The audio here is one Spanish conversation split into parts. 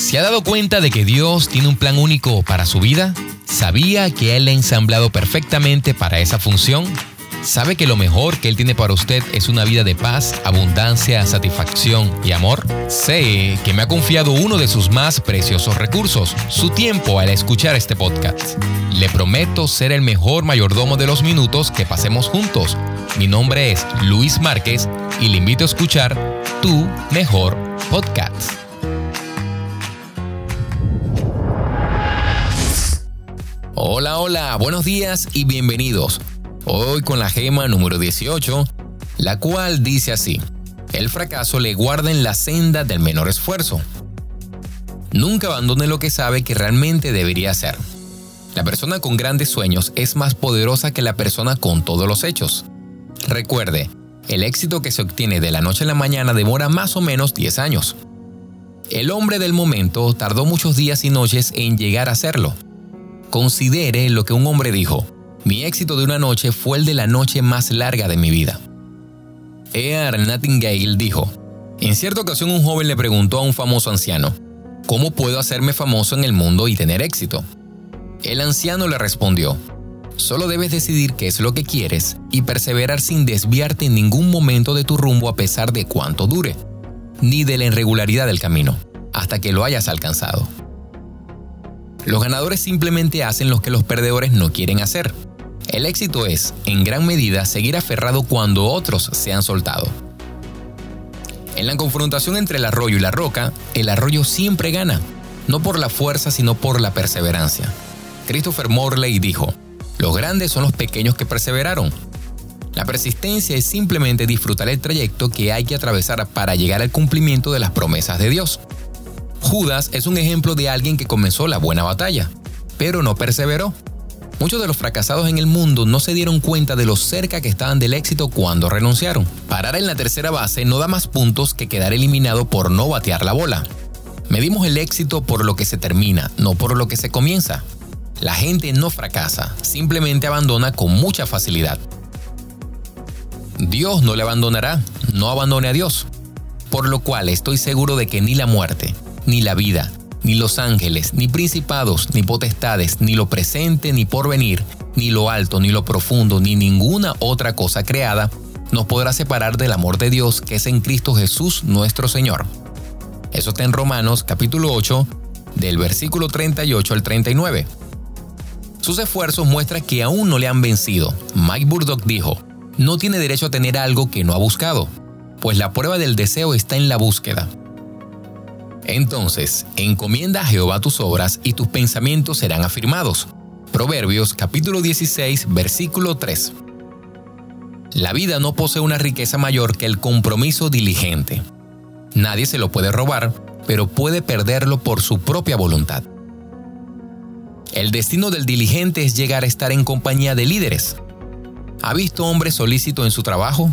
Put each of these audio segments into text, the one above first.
¿Se ha dado cuenta de que Dios tiene un plan único para su vida? ¿Sabía que Él ha ensamblado perfectamente para esa función? ¿Sabe que lo mejor que Él tiene para usted es una vida de paz, abundancia, satisfacción y amor? Sé que me ha confiado uno de sus más preciosos recursos, su tiempo al escuchar este podcast. Le prometo ser el mejor mayordomo de los minutos que pasemos juntos. Mi nombre es Luis Márquez y le invito a escuchar Tu Mejor Podcast. Hola, hola, buenos días y bienvenidos. Hoy con la gema número 18, la cual dice así, el fracaso le guarda en la senda del menor esfuerzo. Nunca abandone lo que sabe que realmente debería hacer. La persona con grandes sueños es más poderosa que la persona con todos los hechos. Recuerde, el éxito que se obtiene de la noche a la mañana demora más o menos 10 años. El hombre del momento tardó muchos días y noches en llegar a hacerlo. Considere lo que un hombre dijo. Mi éxito de una noche fue el de la noche más larga de mi vida. E.R. Nightingale dijo, en cierta ocasión un joven le preguntó a un famoso anciano, ¿cómo puedo hacerme famoso en el mundo y tener éxito? El anciano le respondió, solo debes decidir qué es lo que quieres y perseverar sin desviarte en ningún momento de tu rumbo a pesar de cuánto dure, ni de la irregularidad del camino, hasta que lo hayas alcanzado. Los ganadores simplemente hacen lo que los perdedores no quieren hacer. El éxito es, en gran medida, seguir aferrado cuando otros se han soltado. En la confrontación entre el arroyo y la roca, el arroyo siempre gana, no por la fuerza sino por la perseverancia. Christopher Morley dijo, los grandes son los pequeños que perseveraron. La persistencia es simplemente disfrutar el trayecto que hay que atravesar para llegar al cumplimiento de las promesas de Dios. Judas es un ejemplo de alguien que comenzó la buena batalla, pero no perseveró. Muchos de los fracasados en el mundo no se dieron cuenta de lo cerca que estaban del éxito cuando renunciaron. Parar en la tercera base no da más puntos que quedar eliminado por no batear la bola. Medimos el éxito por lo que se termina, no por lo que se comienza. La gente no fracasa, simplemente abandona con mucha facilidad. Dios no le abandonará, no abandone a Dios. Por lo cual estoy seguro de que ni la muerte, ni la vida, ni los ángeles, ni principados, ni potestades, ni lo presente, ni porvenir, ni lo alto, ni lo profundo, ni ninguna otra cosa creada, nos podrá separar del amor de Dios que es en Cristo Jesús nuestro Señor. Eso está en Romanos capítulo 8, del versículo 38 al 39. Sus esfuerzos muestran que aún no le han vencido. Mike Burdock dijo, no tiene derecho a tener algo que no ha buscado, pues la prueba del deseo está en la búsqueda. Entonces, encomienda a Jehová tus obras y tus pensamientos serán afirmados. Proverbios capítulo 16, versículo 3. La vida no posee una riqueza mayor que el compromiso diligente. Nadie se lo puede robar, pero puede perderlo por su propia voluntad. El destino del diligente es llegar a estar en compañía de líderes. ¿Ha visto hombre solícito en su trabajo?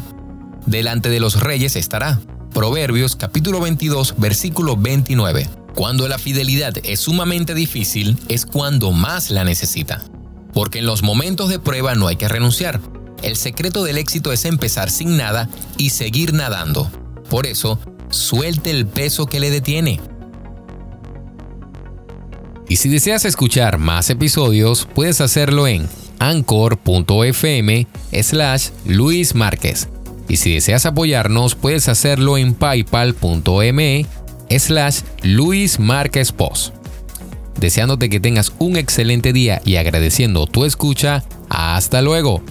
Delante de los reyes estará Proverbios capítulo 22 versículo 29. Cuando la fidelidad es sumamente difícil es cuando más la necesita. Porque en los momentos de prueba no hay que renunciar. El secreto del éxito es empezar sin nada y seguir nadando. Por eso, suelte el peso que le detiene. Y si deseas escuchar más episodios, puedes hacerlo en anchor.fm slash Luis Márquez y si deseas apoyarnos, puedes hacerlo en paypal.me slash Luis Márquez Post. Deseándote que tengas un excelente día y agradeciendo tu escucha, hasta luego.